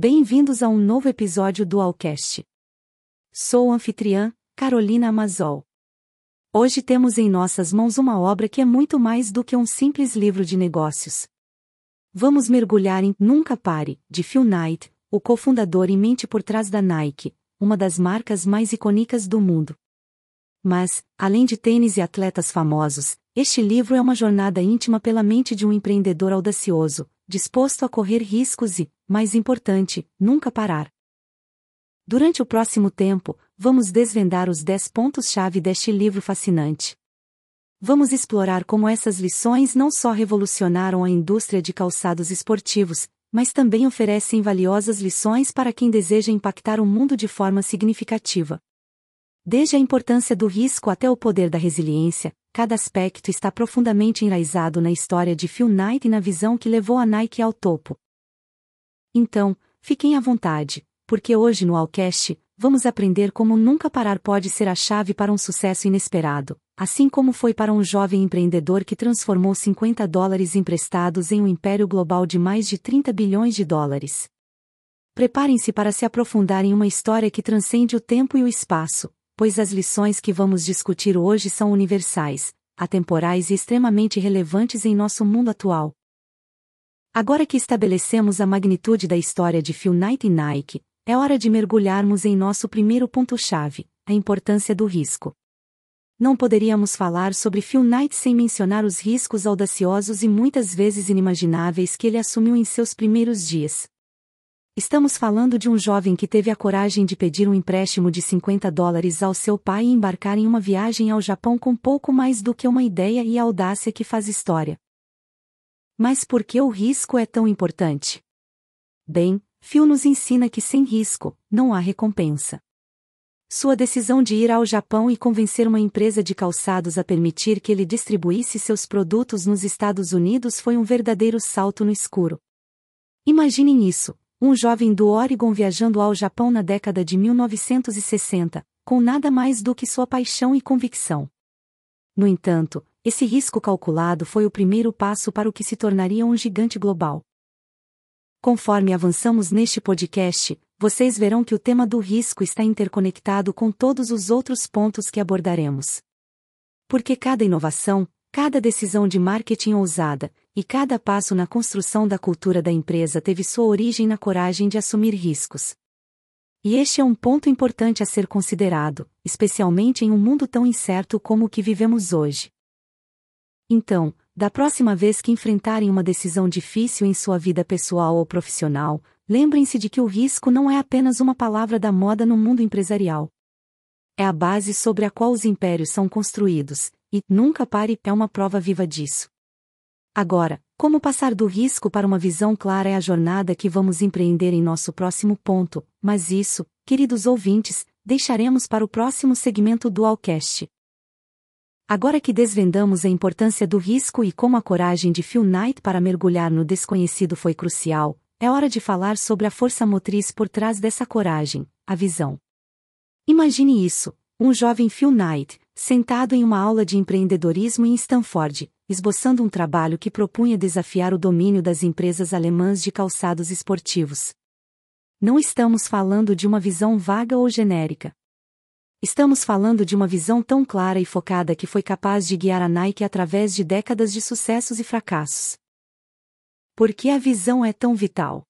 Bem-vindos a um novo episódio do Alcast. Sou anfitriã, Carolina Amazol. Hoje temos em nossas mãos uma obra que é muito mais do que um simples livro de negócios. Vamos mergulhar em Nunca Pare, de Phil Knight, o cofundador e mente por trás da Nike, uma das marcas mais icônicas do mundo. Mas, além de tênis e atletas famosos, este livro é uma jornada íntima pela mente de um empreendedor audacioso, disposto a correr riscos e, mais importante, nunca parar. Durante o próximo tempo, vamos desvendar os 10 pontos-chave deste livro fascinante. Vamos explorar como essas lições não só revolucionaram a indústria de calçados esportivos, mas também oferecem valiosas lições para quem deseja impactar o mundo de forma significativa. Desde a importância do risco até o poder da resiliência, cada aspecto está profundamente enraizado na história de Phil Knight e na visão que levou a Nike ao topo. Então, fiquem à vontade, porque hoje no Alcast, vamos aprender como nunca parar pode ser a chave para um sucesso inesperado, assim como foi para um jovem empreendedor que transformou 50 dólares emprestados em um império global de mais de 30 bilhões de dólares. Preparem-se para se aprofundar em uma história que transcende o tempo e o espaço, pois as lições que vamos discutir hoje são universais, atemporais e extremamente relevantes em nosso mundo atual. Agora que estabelecemos a magnitude da história de Phil Knight e Nike, é hora de mergulharmos em nosso primeiro ponto-chave, a importância do risco. Não poderíamos falar sobre Phil Knight sem mencionar os riscos audaciosos e muitas vezes inimagináveis que ele assumiu em seus primeiros dias. Estamos falando de um jovem que teve a coragem de pedir um empréstimo de 50 dólares ao seu pai e embarcar em uma viagem ao Japão com pouco mais do que uma ideia e audácia que faz história. Mas por que o risco é tão importante? Bem, Phil nos ensina que sem risco, não há recompensa. Sua decisão de ir ao Japão e convencer uma empresa de calçados a permitir que ele distribuísse seus produtos nos Estados Unidos foi um verdadeiro salto no escuro. Imaginem isso, um jovem do Oregon viajando ao Japão na década de 1960, com nada mais do que sua paixão e convicção. No entanto, esse risco calculado foi o primeiro passo para o que se tornaria um gigante global. Conforme avançamos neste podcast, vocês verão que o tema do risco está interconectado com todos os outros pontos que abordaremos. Porque cada inovação, cada decisão de marketing ousada, e cada passo na construção da cultura da empresa teve sua origem na coragem de assumir riscos. E este é um ponto importante a ser considerado, especialmente em um mundo tão incerto como o que vivemos hoje. Então, da próxima vez que enfrentarem uma decisão difícil em sua vida pessoal ou profissional, lembrem-se de que o risco não é apenas uma palavra da moda no mundo empresarial. É a base sobre a qual os impérios são construídos, e, nunca pare, é uma prova viva disso. Agora, como passar do risco para uma visão clara é a jornada que vamos empreender em nosso próximo ponto, mas isso, queridos ouvintes, deixaremos para o próximo segmento do Alcast. Agora que desvendamos a importância do risco e como a coragem de Phil Knight para mergulhar no desconhecido foi crucial, é hora de falar sobre a força motriz por trás dessa coragem, a visão. Imagine isso, um jovem Phil Knight, sentado em uma aula de empreendedorismo em Stanford, esboçando um trabalho que propunha desafiar o domínio das empresas alemãs de calçados esportivos. Não estamos falando de uma visão vaga ou genérica. Estamos falando de uma visão tão clara e focada que foi capaz de guiar a Nike através de décadas de sucessos e fracassos. Por que a visão é tão vital?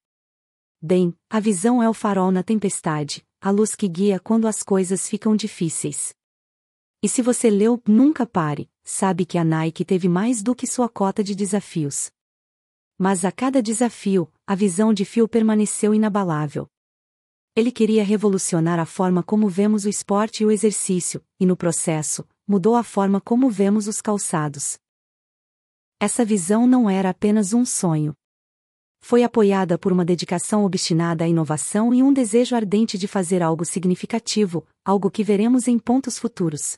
Bem, a visão é o farol na tempestade, a luz que guia quando as coisas ficam difíceis. E se você leu Nunca Pare, sabe que a Nike teve mais do que sua cota de desafios. Mas a cada desafio, a visão de Phil permaneceu inabalável. Ele queria revolucionar a forma como vemos o esporte e o exercício, e no processo, mudou a forma como vemos os calçados. Essa visão não era apenas um sonho. Foi apoiada por uma dedicação obstinada à inovação e um desejo ardente de fazer algo significativo, algo que veremos em pontos futuros.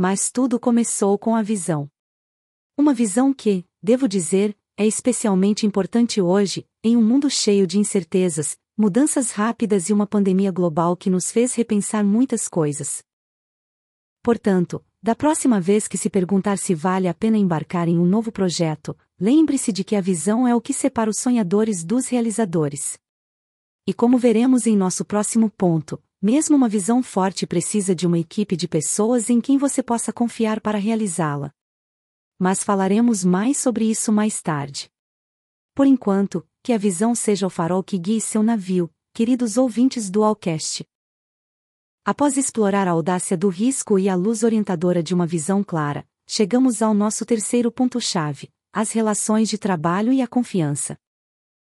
Mas tudo começou com a visão. Uma visão que, devo dizer, é especialmente importante hoje, em um mundo cheio de incertezas, mudanças rápidas e uma pandemia global que nos fez repensar muitas coisas. Portanto, da próxima vez que se perguntar se vale a pena embarcar em um novo projeto, lembre-se de que a visão é o que separa os sonhadores dos realizadores. E como veremos em nosso próximo ponto, mesmo uma visão forte precisa de uma equipe de pessoas em quem você possa confiar para realizá-la. Mas falaremos mais sobre isso mais tarde. Por enquanto, que a visão seja o farol que guie seu navio, queridos ouvintes do Alcast. Após explorar a audácia do risco e a luz orientadora de uma visão clara, chegamos ao nosso terceiro ponto-chave: as relações de trabalho e a confiança.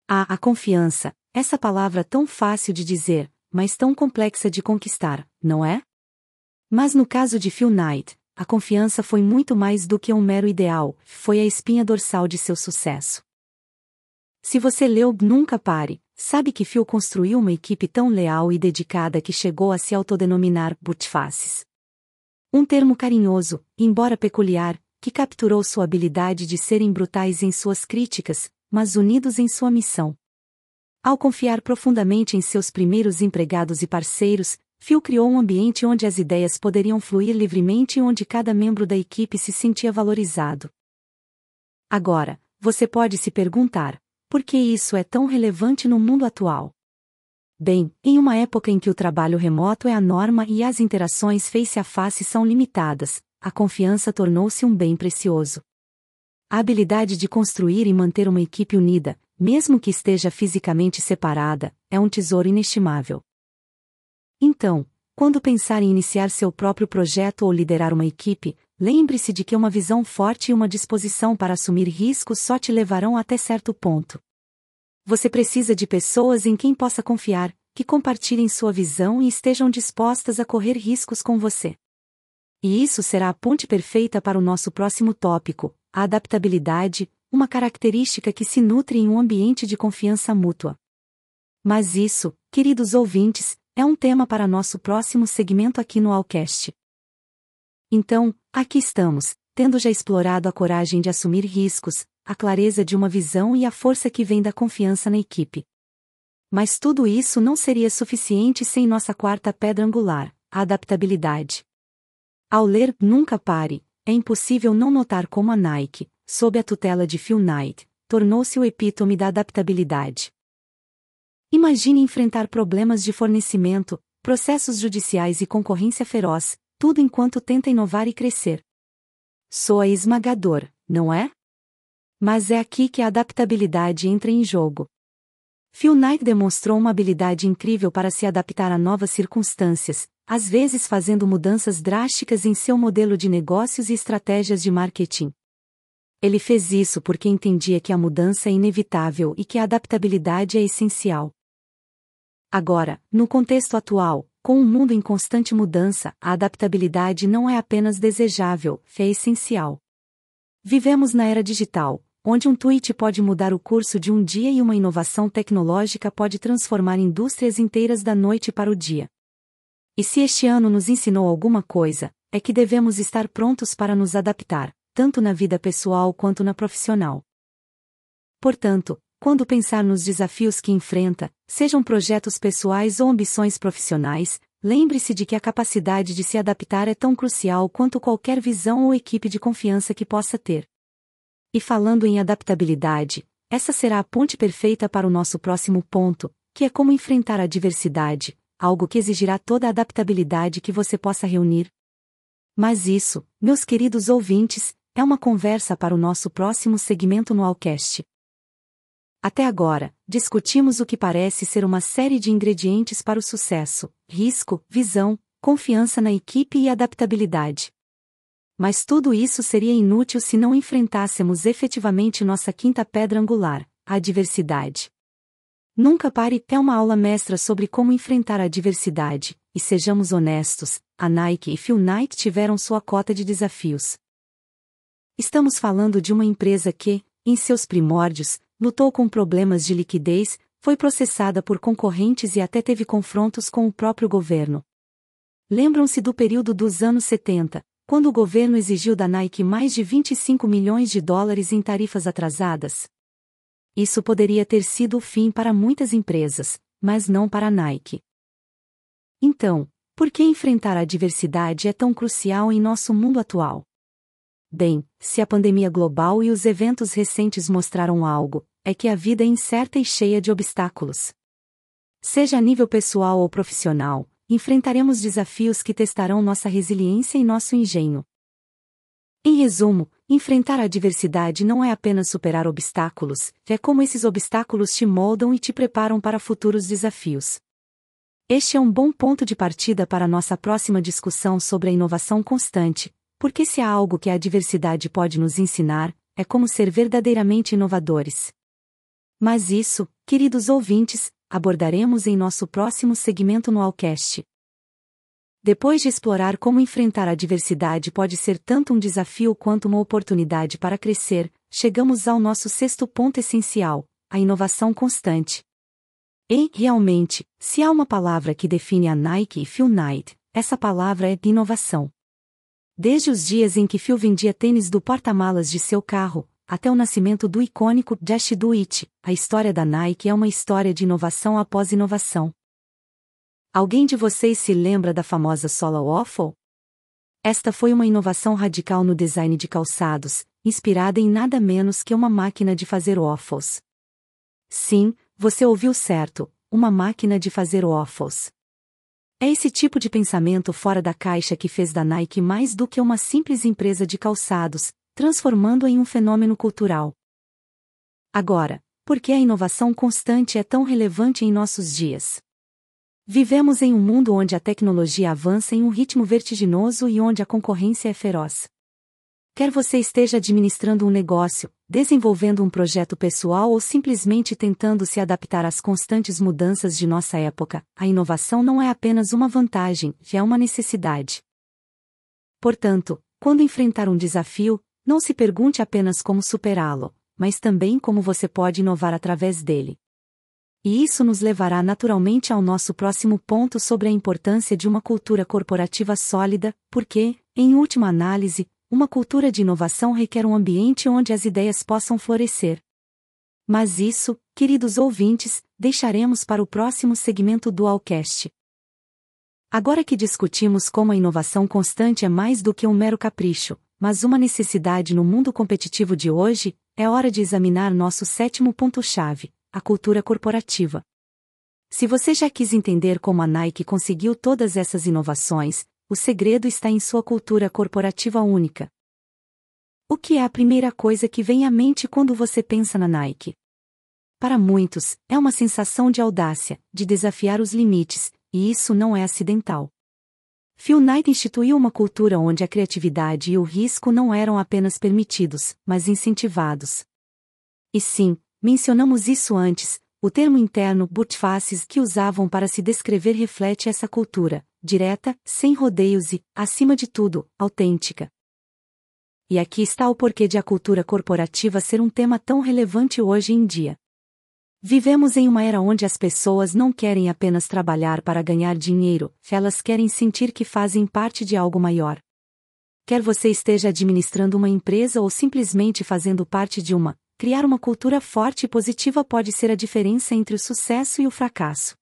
Ah, a confiança, essa palavra tão fácil de dizer, mas tão complexa de conquistar, não é? Mas no caso de Phil Knight, a confiança foi muito mais do que um mero ideal, foi a espinha dorsal de seu sucesso. Se você leu Nunca Pare, sabe que Phil construiu uma equipe tão leal e dedicada que chegou a se autodenominar Butfaces. Um termo carinhoso, embora peculiar, que capturou sua habilidade de serem brutais em suas críticas, mas unidos em sua missão. Ao confiar profundamente em seus primeiros empregados e parceiros, Phil criou um ambiente onde as ideias poderiam fluir livremente e onde cada membro da equipe se sentia valorizado. Agora, você pode se perguntar: por que isso é tão relevante no mundo atual? Bem, em uma época em que o trabalho remoto é a norma e as interações face a face são limitadas, a confiança tornou-se um bem precioso. A habilidade de construir e manter uma equipe unida, mesmo que esteja fisicamente separada, é um tesouro inestimável. Então, quando pensar em iniciar seu próprio projeto ou liderar uma equipe, lembre-se de que uma visão forte e uma disposição para assumir riscos só te levarão até certo ponto. Você precisa de pessoas em quem possa confiar, que compartilhem sua visão e estejam dispostas a correr riscos com você. E isso será a ponte perfeita para o nosso próximo tópico, a adaptabilidade, uma característica que se nutre em um ambiente de confiança mútua. Mas isso, queridos ouvintes, é um tema para nosso próximo segmento aqui no Alcast. Então, aqui estamos, tendo já explorado a coragem de assumir riscos, a clareza de uma visão e a força que vem da confiança na equipe. Mas tudo isso não seria suficiente sem nossa quarta pedra angular, a adaptabilidade. Ao ler Nunca Pare, é impossível não notar como a Nike, sob a tutela de Phil Knight, tornou-se o epítome da adaptabilidade. Imagine enfrentar problemas de fornecimento, processos judiciais e concorrência feroz, tudo enquanto tenta inovar e crescer. Soa esmagador, não é? Mas é aqui que a adaptabilidade entra em jogo. Phil Knight demonstrou uma habilidade incrível para se adaptar a novas circunstâncias, às vezes fazendo mudanças drásticas em seu modelo de negócios e estratégias de marketing. Ele fez isso porque entendia que a mudança é inevitável e que a adaptabilidade é essencial. Agora, no contexto atual, com um mundo em constante mudança, a adaptabilidade não é apenas desejável, é essencial. Vivemos na era digital, onde um tweet pode mudar o curso de um dia e uma inovação tecnológica pode transformar indústrias inteiras da noite para o dia. E se este ano nos ensinou alguma coisa, é que devemos estar prontos para nos adaptar, tanto na vida pessoal quanto na profissional. Portanto, quando pensar nos desafios que enfrenta, sejam projetos pessoais ou ambições profissionais, lembre-se de que a capacidade de se adaptar é tão crucial quanto qualquer visão ou equipe de confiança que possa ter. E falando em adaptabilidade, essa será a ponte perfeita para o nosso próximo ponto, que é como enfrentar a diversidade, algo que exigirá toda a adaptabilidade que você possa reunir. Mas isso, meus queridos ouvintes, é uma conversa para o nosso próximo segmento no Alcast. Até agora, discutimos o que parece ser uma série de ingredientes para o sucesso: risco, visão, confiança na equipe e adaptabilidade. Mas tudo isso seria inútil se não enfrentássemos efetivamente nossa quinta pedra angular, a diversidade. Nunca pare é uma aula mestra sobre como enfrentar a diversidade, e sejamos honestos, a Nike e Phil Knight tiveram sua cota de desafios. Estamos falando de uma empresa que, em seus primórdios, lutou com problemas de liquidez, foi processada por concorrentes e até teve confrontos com o próprio governo. Lembram-se do período dos anos 70, quando o governo exigiu da Nike mais de 25 milhões de dólares em tarifas atrasadas? Isso poderia ter sido o fim para muitas empresas, mas não para a Nike. Então, por que enfrentar a diversidade é tão crucial em nosso mundo atual? Bem, se a pandemia global e os eventos recentes mostraram algo, é que a vida é incerta e cheia de obstáculos. Seja a nível pessoal ou profissional, enfrentaremos desafios que testarão nossa resiliência e nosso engenho. Em resumo, enfrentar a adversidade não é apenas superar obstáculos, é como esses obstáculos te moldam e te preparam para futuros desafios. Este é um bom ponto de partida para nossa próxima discussão sobre a inovação constante, porque se há algo que a adversidade pode nos ensinar, é como ser verdadeiramente inovadores. Mas isso, queridos ouvintes, abordaremos em nosso próximo segmento no Alcast. Depois de explorar como enfrentar a diversidade pode ser tanto um desafio quanto uma oportunidade para crescer, chegamos ao nosso sexto ponto essencial: a inovação constante. E, realmente, se há uma palavra que define a Nike e Phil Knight, essa palavra é inovação. Desde os dias em que Phil vendia tênis do porta-malas de seu carro, até o nascimento do icônico Dash Do It, a história da Nike é uma história de inovação após inovação. Alguém de vocês se lembra da famosa sola waffle? Esta foi uma inovação radical no design de calçados, inspirada em nada menos que uma máquina de fazer waffles. Sim, você ouviu certo, uma máquina de fazer waffles. É esse tipo de pensamento fora da caixa que fez da Nike mais do que uma simples empresa de calçados, transformando em um fenômeno cultural. Agora, por que a inovação constante é tão relevante em nossos dias? Vivemos em um mundo onde a tecnologia avança em um ritmo vertiginoso e onde a concorrência é feroz. Quer você esteja administrando um negócio, desenvolvendo um projeto pessoal ou simplesmente tentando se adaptar às constantes mudanças de nossa época, a inovação não é apenas uma vantagem, é uma necessidade. Portanto, quando enfrentar um desafio, não se pergunte apenas como superá-lo, mas também como você pode inovar através dele. E isso nos levará naturalmente ao nosso próximo ponto sobre a importância de uma cultura corporativa sólida, porque, em última análise, uma cultura de inovação requer um ambiente onde as ideias possam florescer. Mas isso, queridos ouvintes, deixaremos para o próximo segmento do Alcast. Agora que discutimos como a inovação constante é mais do que um mero capricho, mas uma necessidade no mundo competitivo de hoje, é hora de examinar nosso sétimo ponto-chave, a cultura corporativa. Se você já quis entender como a Nike conseguiu todas essas inovações, o segredo está em sua cultura corporativa única. O que é a primeira coisa que vem à mente quando você pensa na Nike? Para muitos, é uma sensação de audácia, de desafiar os limites, e isso não é acidental. Phil Knight instituiu uma cultura onde a criatividade e o risco não eram apenas permitidos, mas incentivados. E sim, Mencionamos isso antes, o termo interno butfaces que usavam para se descrever reflete essa cultura, direta, sem rodeios e, acima de tudo, autêntica. E aqui está o porquê de a cultura corporativa ser um tema tão relevante hoje em dia. Vivemos em uma era onde as pessoas não querem apenas trabalhar para ganhar dinheiro, elas querem sentir que fazem parte de algo maior. Quer você esteja administrando uma empresa ou simplesmente fazendo parte de uma, criar uma cultura forte e positiva pode ser a diferença entre o sucesso e o fracasso.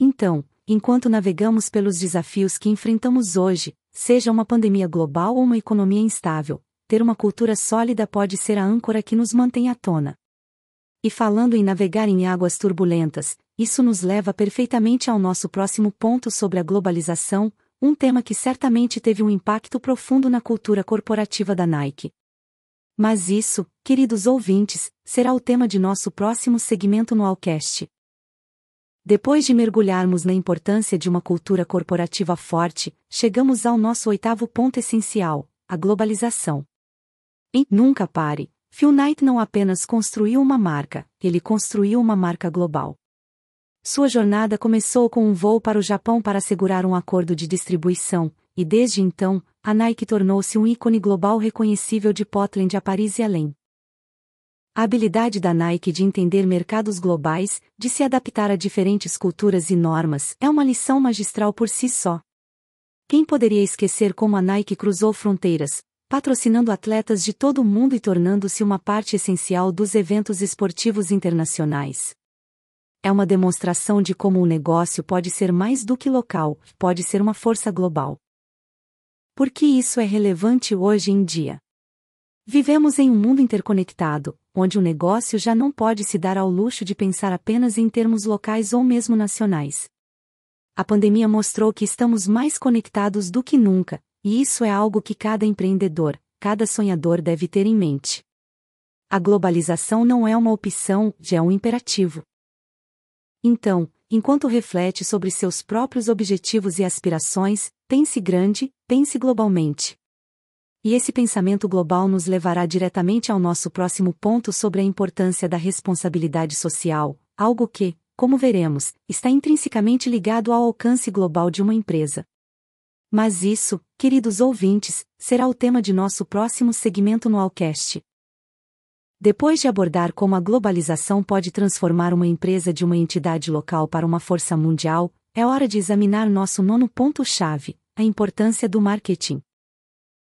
Então, enquanto navegamos pelos desafios que enfrentamos hoje, seja uma pandemia global ou uma economia instável, ter uma cultura sólida pode ser a âncora que nos mantém à tona. E falando em navegar em águas turbulentas, isso nos leva perfeitamente ao nosso próximo ponto sobre a globalização, um tema que certamente teve um impacto profundo na cultura corporativa da Nike. Mas isso, queridos ouvintes, será o tema de nosso próximo segmento no Alcast. Depois de mergulharmos na importância de uma cultura corporativa forte, chegamos ao nosso oitavo ponto essencial, a globalização. E nunca pare, Phil Knight não apenas construiu uma marca, ele construiu uma marca global. Sua jornada começou com um voo para o Japão para assegurar um acordo de distribuição, e desde então, a Nike tornou-se um ícone global reconhecível de Portland a Paris e além. A habilidade da Nike de entender mercados globais, de se adaptar a diferentes culturas e normas, é uma lição magistral por si só. Quem poderia esquecer como a Nike cruzou fronteiras, patrocinando atletas de todo o mundo e tornando-se uma parte essencial dos eventos esportivos internacionais? É uma demonstração de como um negócio pode ser mais do que local, pode ser uma força global. Por que isso é relevante hoje em dia? Vivemos em um mundo interconectado, onde o negócio já não pode se dar ao luxo de pensar apenas em termos locais ou mesmo nacionais. A pandemia mostrou que estamos mais conectados do que nunca, e isso é algo que cada empreendedor, cada sonhador deve ter em mente. A globalização não é uma opção, já é um imperativo. Então, enquanto reflete sobre seus próprios objetivos e aspirações, pense grande, pense globalmente. E esse pensamento global nos levará diretamente ao nosso próximo ponto sobre a importância da responsabilidade social, algo que, como veremos, está intrinsecamente ligado ao alcance global de uma empresa. Mas isso, queridos ouvintes, será o tema de nosso próximo segmento no Alcast. Depois de abordar como a globalização pode transformar uma empresa de uma entidade local para uma força mundial, é hora de examinar nosso nono ponto-chave, a importância do marketing.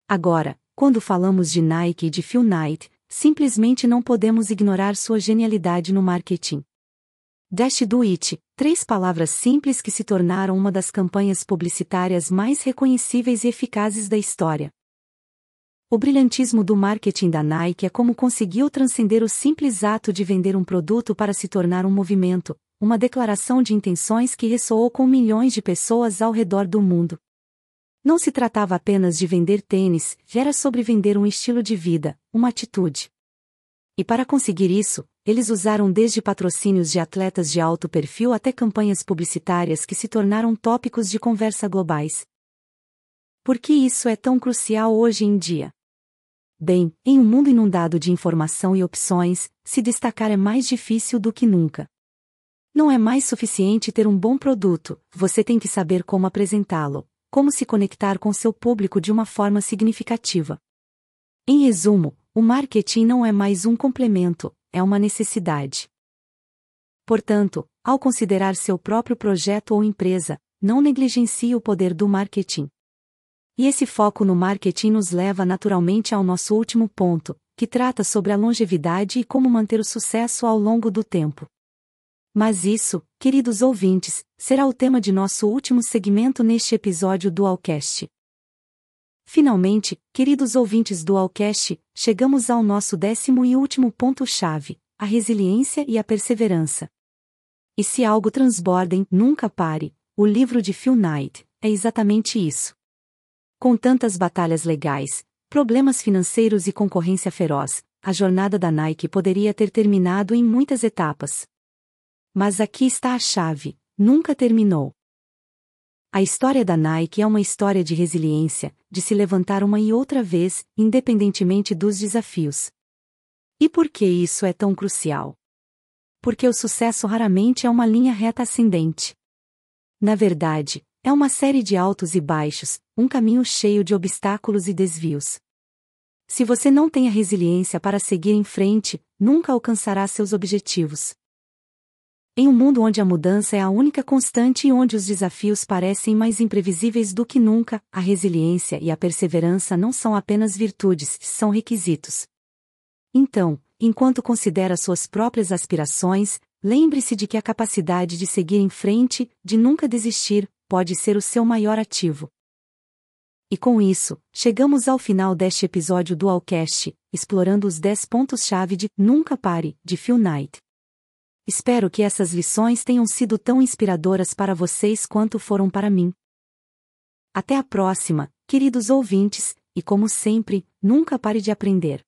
Agora, quando falamos de Nike e de Phil Knight, simplesmente não podemos ignorar sua genialidade no marketing. Dash Do It, três palavras simples que se tornaram uma das campanhas publicitárias mais reconhecíveis e eficazes da história. O brilhantismo do marketing da Nike é como conseguiu transcender o simples ato de vender um produto para se tornar um movimento, uma declaração de intenções que ressoou com milhões de pessoas ao redor do mundo. Não se tratava apenas de vender tênis, era sobre vender um estilo de vida, uma atitude. E para conseguir isso, eles usaram desde patrocínios de atletas de alto perfil até campanhas publicitárias que se tornaram tópicos de conversa globais. Por que isso é tão crucial hoje em dia? Bem, em um mundo inundado de informação e opções, se destacar é mais difícil do que nunca. Não é mais suficiente ter um bom produto, você tem que saber como apresentá-lo, como se conectar com seu público de uma forma significativa. Em resumo, o marketing não é mais um complemento, é uma necessidade. Portanto, ao considerar seu próprio projeto ou empresa, não negligencie o poder do marketing. E esse foco no marketing nos leva naturalmente ao nosso último ponto, que trata sobre a longevidade e como manter o sucesso ao longo do tempo. Mas isso, queridos ouvintes, será o tema de nosso último segmento neste episódio do Alcast. Finalmente, queridos ouvintes do Alcast, chegamos ao nosso décimo e último ponto-chave, a resiliência e a perseverança. E se algo transbordem, nunca pare, o livro de Phil Knight, é exatamente isso. Com tantas batalhas legais, problemas financeiros e concorrência feroz, a jornada da Nike poderia ter terminado em muitas etapas. Mas aqui está a chave: nunca terminou. A história da Nike é uma história de resiliência, de se levantar uma e outra vez, independentemente dos desafios. E por que isso é tão crucial? Porque o sucesso raramente é uma linha reta ascendente. Na verdade, é uma série de altos e baixos, um caminho cheio de obstáculos e desvios. Se você não tem a resiliência para seguir em frente, nunca alcançará seus objetivos. Em um mundo onde a mudança é a única constante e onde os desafios parecem mais imprevisíveis do que nunca, a resiliência e a perseverança não são apenas virtudes, são requisitos. Então, enquanto considera suas próprias aspirações, lembre-se de que a capacidade de seguir em frente, de nunca desistir, pode ser o seu maior ativo. E com isso, chegamos ao final deste episódio do Alcast, explorando os 10 pontos-chave de Nunca Pare, de Phil Knight. Espero que essas lições tenham sido tão inspiradoras para vocês quanto foram para mim. Até a próxima, queridos ouvintes, e como sempre, nunca pare de aprender.